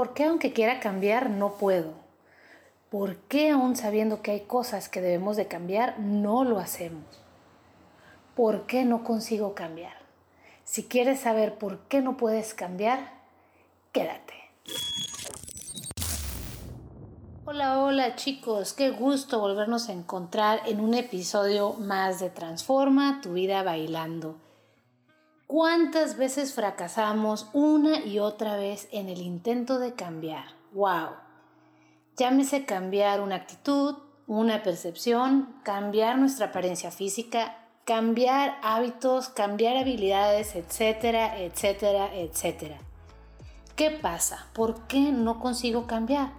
¿Por qué aunque quiera cambiar no puedo? ¿Por qué aún sabiendo que hay cosas que debemos de cambiar no lo hacemos? ¿Por qué no consigo cambiar? Si quieres saber por qué no puedes cambiar, quédate. Hola, hola chicos, qué gusto volvernos a encontrar en un episodio más de Transforma tu vida bailando. ¿Cuántas veces fracasamos una y otra vez en el intento de cambiar? ¡Wow! Llámese cambiar una actitud, una percepción, cambiar nuestra apariencia física, cambiar hábitos, cambiar habilidades, etcétera, etcétera, etcétera. ¿Qué pasa? ¿Por qué no consigo cambiar?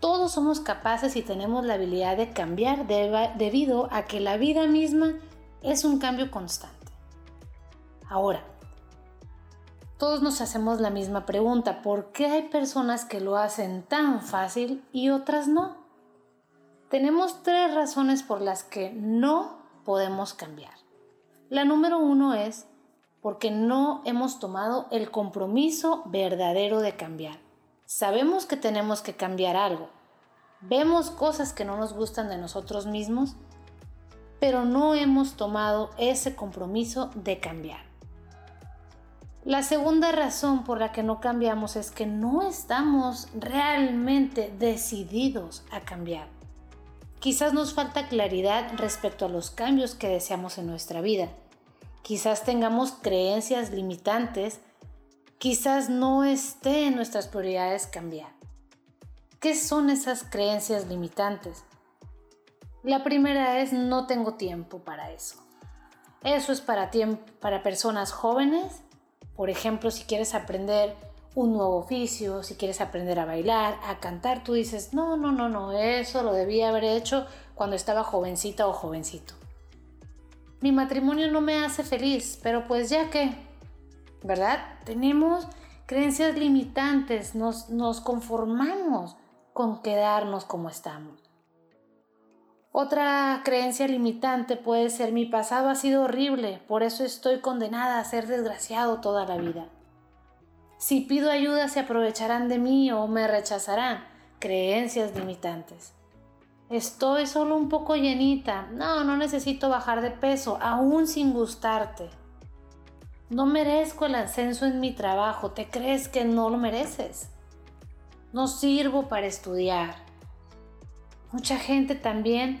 Todos somos capaces y tenemos la habilidad de cambiar debido a que la vida misma es un cambio constante. Ahora, todos nos hacemos la misma pregunta, ¿por qué hay personas que lo hacen tan fácil y otras no? Tenemos tres razones por las que no podemos cambiar. La número uno es porque no hemos tomado el compromiso verdadero de cambiar. Sabemos que tenemos que cambiar algo. Vemos cosas que no nos gustan de nosotros mismos, pero no hemos tomado ese compromiso de cambiar. La segunda razón por la que no cambiamos es que no estamos realmente decididos a cambiar. Quizás nos falta claridad respecto a los cambios que deseamos en nuestra vida. Quizás tengamos creencias limitantes. Quizás no esté en nuestras prioridades cambiar. ¿Qué son esas creencias limitantes? La primera es no tengo tiempo para eso. Eso es para, para personas jóvenes por ejemplo, si quieres aprender un nuevo oficio, si quieres aprender a bailar, a cantar, tú dices, no, no, no, no, eso lo debía haber hecho cuando estaba jovencita o jovencito. Mi matrimonio no me hace feliz, pero pues ya que, ¿verdad? Tenemos creencias limitantes, nos, nos conformamos con quedarnos como estamos. Otra creencia limitante puede ser mi pasado ha sido horrible, por eso estoy condenada a ser desgraciado toda la vida. Si pido ayuda se aprovecharán de mí o me rechazarán. Creencias limitantes. Estoy solo un poco llenita. No, no necesito bajar de peso, aún sin gustarte. No merezco el ascenso en mi trabajo. ¿Te crees que no lo mereces? No sirvo para estudiar. Mucha gente también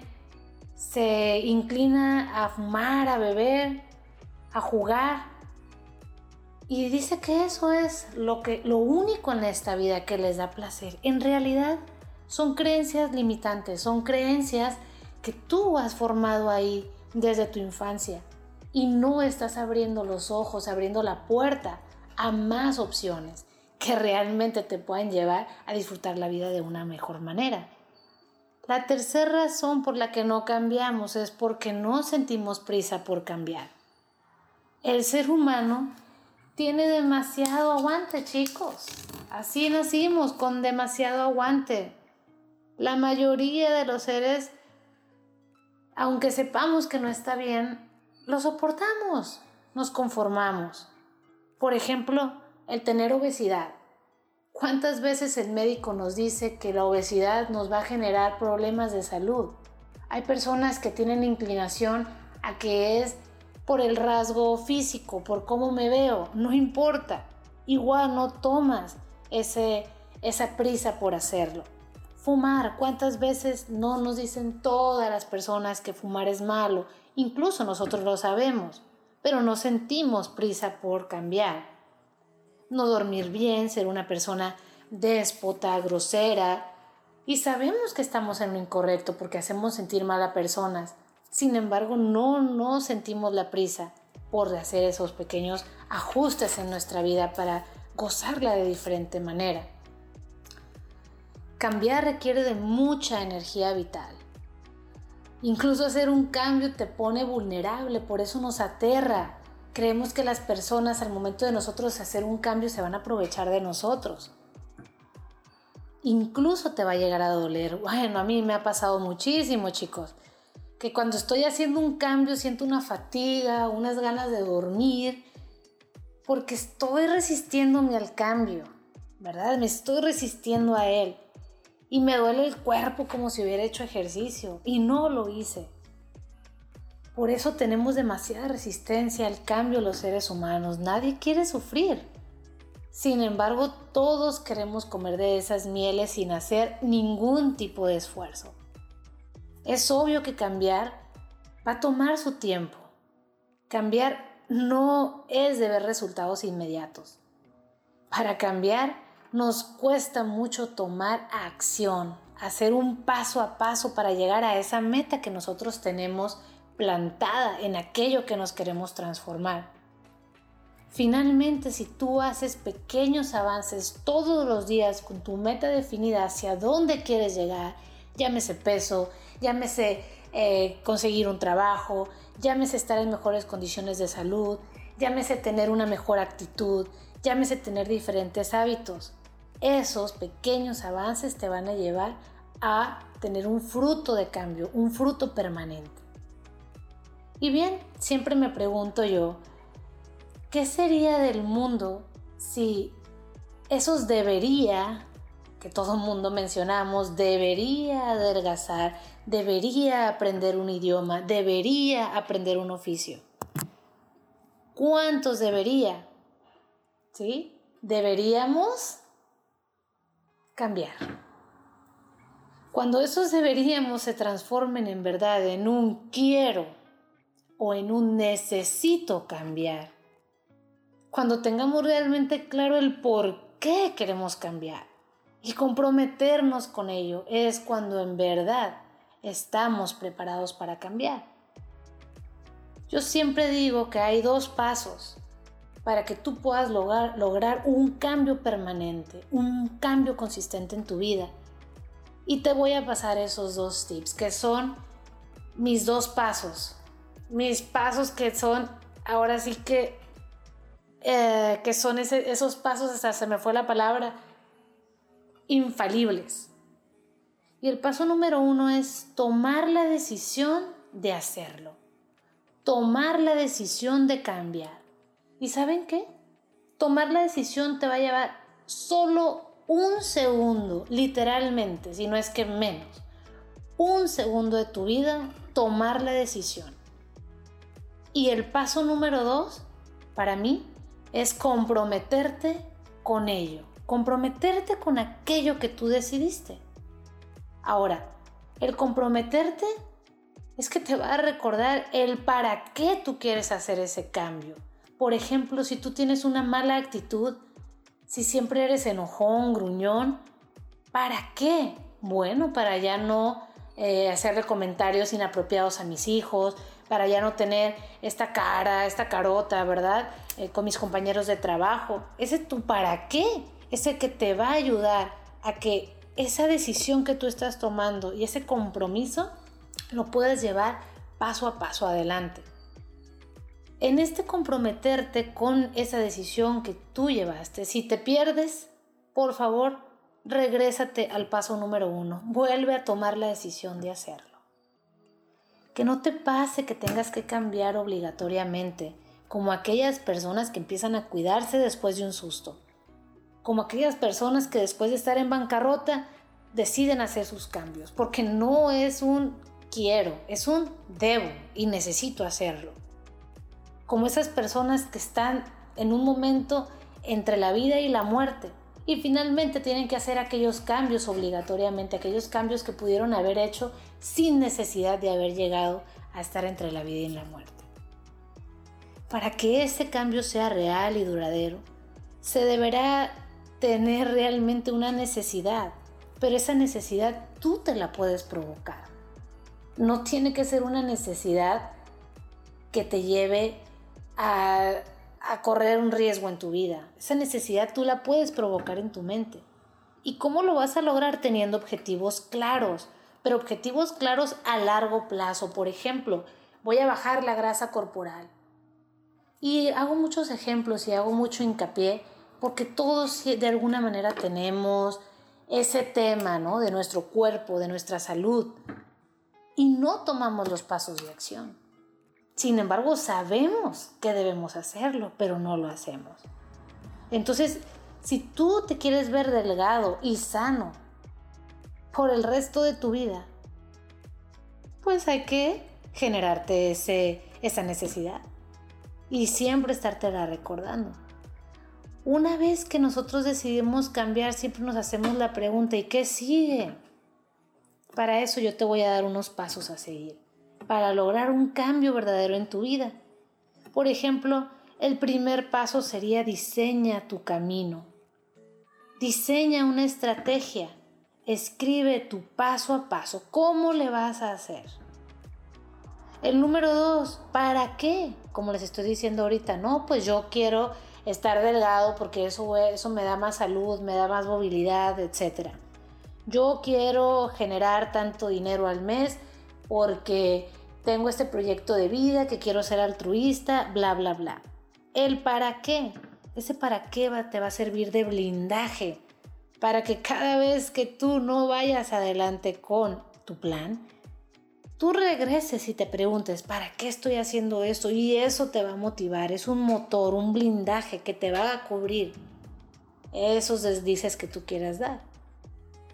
se inclina a fumar, a beber, a jugar. Y dice que eso es lo, que, lo único en esta vida que les da placer. En realidad son creencias limitantes, son creencias que tú has formado ahí desde tu infancia y no estás abriendo los ojos, abriendo la puerta a más opciones que realmente te puedan llevar a disfrutar la vida de una mejor manera. La tercera razón por la que no cambiamos es porque no sentimos prisa por cambiar. El ser humano tiene demasiado aguante, chicos. Así nacimos, con demasiado aguante. La mayoría de los seres, aunque sepamos que no está bien, lo soportamos, nos conformamos. Por ejemplo, el tener obesidad. ¿Cuántas veces el médico nos dice que la obesidad nos va a generar problemas de salud? Hay personas que tienen inclinación a que es por el rasgo físico, por cómo me veo, no importa. Igual no tomas esa prisa por hacerlo. Fumar, ¿cuántas veces no nos dicen todas las personas que fumar es malo? Incluso nosotros lo sabemos, pero no sentimos prisa por cambiar no dormir bien, ser una persona déspota, grosera. Y sabemos que estamos en lo incorrecto porque hacemos sentir mal a personas. Sin embargo, no nos sentimos la prisa por hacer esos pequeños ajustes en nuestra vida para gozarla de diferente manera. Cambiar requiere de mucha energía vital. Incluso hacer un cambio te pone vulnerable, por eso nos aterra. Creemos que las personas al momento de nosotros hacer un cambio se van a aprovechar de nosotros. Incluso te va a llegar a doler. Bueno, a mí me ha pasado muchísimo, chicos. Que cuando estoy haciendo un cambio siento una fatiga, unas ganas de dormir, porque estoy resistiéndome al cambio. ¿verdad? Me estoy resistiendo a él. Y me duele el cuerpo como si hubiera hecho ejercicio. Y no lo hice. Por eso tenemos demasiada resistencia al cambio los seres humanos. Nadie quiere sufrir. Sin embargo, todos queremos comer de esas mieles sin hacer ningún tipo de esfuerzo. Es obvio que cambiar va a tomar su tiempo. Cambiar no es de ver resultados inmediatos. Para cambiar nos cuesta mucho tomar acción, hacer un paso a paso para llegar a esa meta que nosotros tenemos plantada en aquello que nos queremos transformar. Finalmente, si tú haces pequeños avances todos los días con tu meta definida hacia dónde quieres llegar, llámese peso, llámese eh, conseguir un trabajo, llámese estar en mejores condiciones de salud, llámese tener una mejor actitud, llámese tener diferentes hábitos. Esos pequeños avances te van a llevar a tener un fruto de cambio, un fruto permanente. Y bien, siempre me pregunto yo, ¿qué sería del mundo si esos debería, que todo mundo mencionamos, debería adelgazar, debería aprender un idioma, debería aprender un oficio? ¿Cuántos debería? ¿Sí? Deberíamos cambiar. Cuando esos deberíamos se transformen en verdad en un quiero o en un necesito cambiar, cuando tengamos realmente claro el por qué queremos cambiar y comprometernos con ello, es cuando en verdad estamos preparados para cambiar. Yo siempre digo que hay dos pasos para que tú puedas lograr, lograr un cambio permanente, un cambio consistente en tu vida. Y te voy a pasar esos dos tips, que son mis dos pasos. Mis pasos que son, ahora sí que, eh, que son esos pasos, hasta se me fue la palabra, infalibles. Y el paso número uno es tomar la decisión de hacerlo. Tomar la decisión de cambiar. ¿Y saben qué? Tomar la decisión te va a llevar solo un segundo, literalmente, si no es que menos. Un segundo de tu vida, tomar la decisión. Y el paso número dos, para mí, es comprometerte con ello. Comprometerte con aquello que tú decidiste. Ahora, el comprometerte es que te va a recordar el para qué tú quieres hacer ese cambio por ejemplo, si tú tienes una mala actitud, si siempre eres enojón, gruñón, ¿para qué? Bueno, para ya no eh, hacerle comentarios inapropiados a mis hijos, para ya no tener esta cara, esta carota, ¿verdad? Eh, con mis compañeros de trabajo. Ese es tu para qué, ese que te va a ayudar a que esa decisión que tú estás tomando y ese compromiso lo puedes llevar paso a paso adelante en este comprometerte con esa decisión que tú llevaste. Si te pierdes, por favor, regrésate al paso número uno. Vuelve a tomar la decisión de hacerlo. Que no te pase que tengas que cambiar obligatoriamente, como aquellas personas que empiezan a cuidarse después de un susto. Como aquellas personas que después de estar en bancarrota deciden hacer sus cambios, porque no es un quiero, es un debo y necesito hacerlo como esas personas que están en un momento entre la vida y la muerte y finalmente tienen que hacer aquellos cambios obligatoriamente, aquellos cambios que pudieron haber hecho sin necesidad de haber llegado a estar entre la vida y la muerte. Para que ese cambio sea real y duradero, se deberá tener realmente una necesidad, pero esa necesidad tú te la puedes provocar. No tiene que ser una necesidad que te lleve a, correr un riesgo en tu vida. Esa necesidad tú la puedes provocar en tu mente. ¿Y cómo lo vas a lograr teniendo objetivos claros? Pero objetivos claros a largo plazo. Por ejemplo, voy a bajar la grasa corporal. Y hago muchos ejemplos y hago mucho hincapié porque todos de alguna manera tenemos ese tema, ¿no? De nuestro cuerpo, de nuestra salud. Y no tomamos los pasos de acción. Sin embargo, sabemos que debemos hacerlo, pero no lo hacemos. Entonces, Si tú te quieres ver delgado y sano por el resto de tu vida, pues hay que generarte ese, esa necesidad y siempre estártela recordando. Una vez que nosotros decidimos cambiar, siempre nos hacemos la pregunta, ¿y qué sigue? Para eso yo te voy a dar unos pasos a seguir, para lograr un cambio verdadero en tu vida. Por ejemplo, el primer paso sería diseña tu camino. Diseña una estrategia. Escribe tu paso a paso. ¿Cómo le vas a hacer? El número dos, ¿para qué? Como les estoy diciendo ahorita, no, pues yo quiero estar delgado porque eso, eso me da más salud, me da más movilidad, etc. Yo quiero generar tanto dinero al mes porque tengo este proyecto de vida, que quiero ser altruista, bla, bla, bla. El para qué, ese para qué te va a servir de blindaje para que cada vez que tú no vayas adelante con tu plan, tú regreses y te preguntes, ¿para qué estoy haciendo esto? Y eso te va a motivar, es un motor, un blindaje que te va a cubrir esos desdices que tú quieras dar.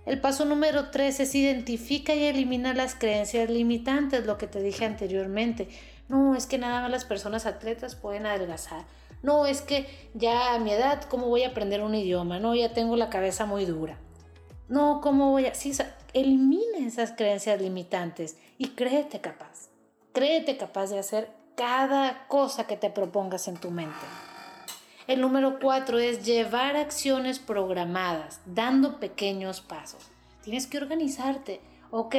El paso número 3 es identifica y elimina las creencias limitantes, lo que te dije anteriormente. No, es que nada más las personas atletas pueden adelgazar. No, es que ya a mi edad, ¿cómo voy a aprender un idioma? No, ya tengo la cabeza muy dura. No, ¿cómo voy a...? Elimina esas creencias limitantes y créete capaz. Créete capaz de hacer cada cosa que te propongas en tu mente. El número cuatro es llevar acciones programadas, dando pequeños pasos. Tienes que organizarte. Ok,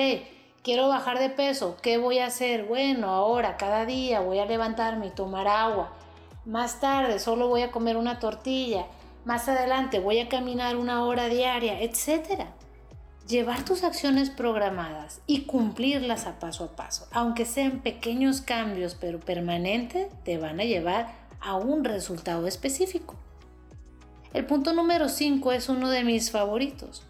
quiero bajar de peso. ¿Qué voy a hacer? Bueno, ahora, cada día voy a levantarme y tomar agua. Más tarde solo voy a comer una tortilla. Más adelante voy a caminar una hora diaria, etc. Llevar tus acciones programadas y cumplirlas a paso a paso, aunque sean pequeños cambios pero permanentes, te van a llevar a un resultado específico. El punto número 5 es uno de mis favoritos,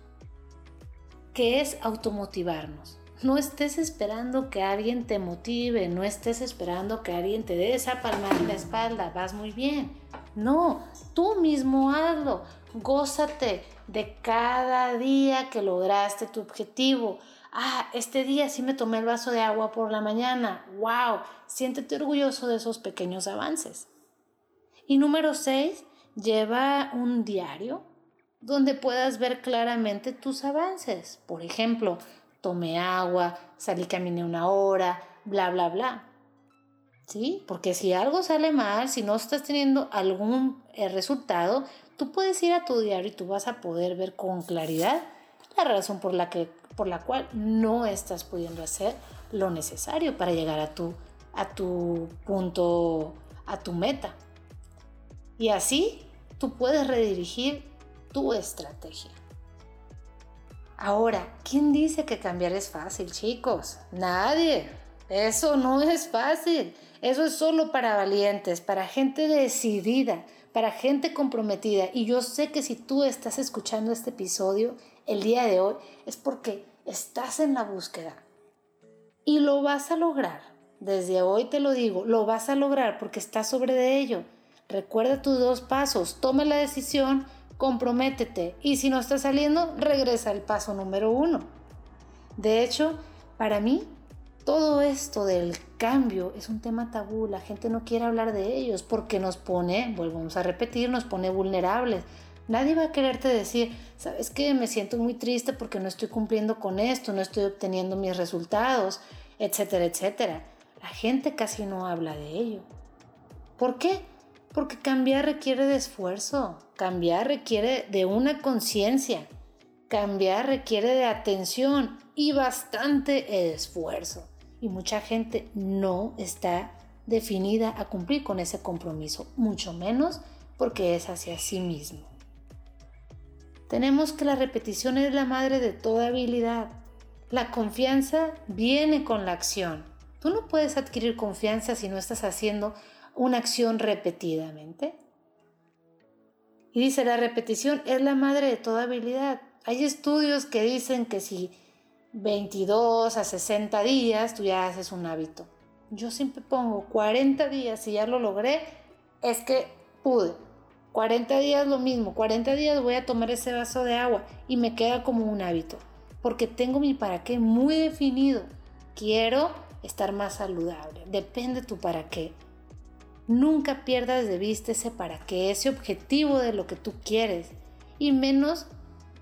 que es automotivarnos. No estés esperando que alguien te motive, no estés esperando que alguien te dé esa palmada en la espalda, vas muy bien. No, tú mismo hazlo, gózate de cada día que lograste tu objetivo. Ah, este día sí me tomé el vaso de agua por la mañana. ¡Wow! Siéntete orgulloso de esos pequeños avances. Y número 6, lleva un diario donde puedas ver claramente tus avances. Por ejemplo, tomé agua, salí, caminé una hora, bla, bla, bla. ¿Sí? Porque si algo sale mal, si no estás teniendo algún eh, resultado, tú puedes ir a tu diario y tú vas a poder ver con claridad la razón por la, que, por la cual no estás pudiendo hacer lo necesario para llegar a tu, a tu punto, a tu meta. Y así tú puedes redirigir tu estrategia. Ahora, ¿quién dice que cambiar es fácil, chicos? Nadie. Eso no es fácil. Eso es solo para valientes, para gente decidida, para gente comprometida. Y yo sé que si tú estás escuchando este episodio el día de hoy es porque estás en la búsqueda. Y lo vas a lograr. Desde hoy te lo digo, lo vas a lograr porque estás sobre de ello. Recuerda tus dos pasos, toma la decisión, comprométete y si no está saliendo, regresa al paso número uno. De hecho, para mí, todo esto del cambio es un tema tabú, la gente no quiere hablar de ellos porque nos pone, volvemos a repetir, nos pone vulnerables. Nadie va a quererte decir, sabes que me siento muy triste porque no estoy cumpliendo con esto, no estoy obteniendo mis resultados, etcétera, etcétera. La gente casi no habla de ello. ¿Por qué? Porque cambiar requiere de esfuerzo, cambiar requiere de una conciencia, cambiar requiere de atención y bastante esfuerzo. Y mucha gente no está definida a cumplir con ese compromiso, mucho menos porque es hacia sí mismo. Tenemos que la repetición es la madre de toda habilidad. La confianza viene con la acción. Tú no puedes adquirir confianza si no estás haciendo una acción repetidamente. Y dice, la repetición es la madre de toda habilidad. Hay estudios que dicen que si 22 a 60 días tú ya haces un hábito. Yo siempre pongo 40 días y ya lo logré, es que pude. 40 días lo mismo, 40 días voy a tomar ese vaso de agua y me queda como un hábito, porque tengo mi para qué muy definido. Quiero estar más saludable, depende tu para qué. Nunca pierdas de vista ese para qué, ese objetivo de lo que tú quieres y menos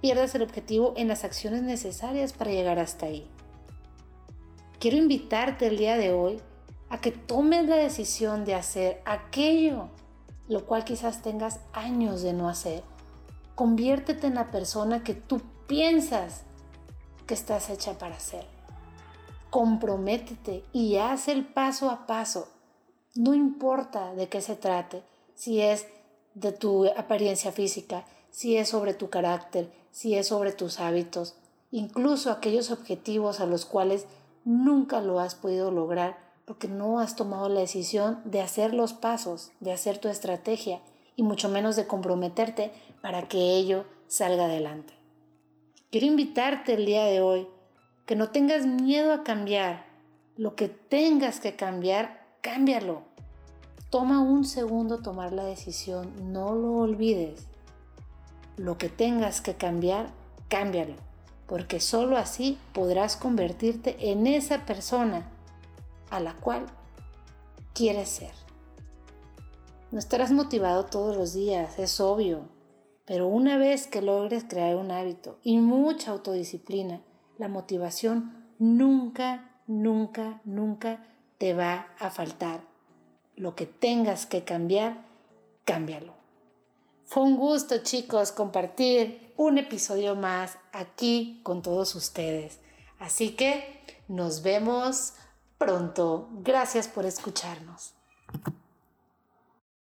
pierdas el objetivo en las acciones necesarias para llegar hasta ahí. Quiero invitarte el día de hoy a que tomes la decisión de hacer aquello lo cual quizás tengas años de no hacer. Conviértete en la persona que tú piensas que estás hecha para ser. Comprométete y haz el paso a paso. No importa de qué se trate, si es de tu apariencia física, si es sobre tu carácter, si es sobre tus hábitos, incluso aquellos objetivos a los cuales nunca lo has podido lograr porque no has tomado la decisión de hacer los pasos, de hacer tu estrategia y mucho menos de comprometerte para que ello salga adelante. Quiero invitarte el día de hoy que no tengas miedo a cambiar. Lo que tengas que cambiar, cámbialo. Toma un segundo tomar la decisión, no lo olvides. Lo que tengas que cambiar, cámbialo, porque solo así podrás convertirte en esa persona a la cual quieres ser. No estarás motivado todos los días, es obvio, pero una vez que logres crear un hábito y mucha autodisciplina, la motivación nunca, nunca, nunca te va a faltar. Lo que tengas que cambiar, cámbialo. Fue un gusto chicos compartir un episodio más aquí con todos ustedes. Así que nos vemos pronto. Gracias por escucharnos.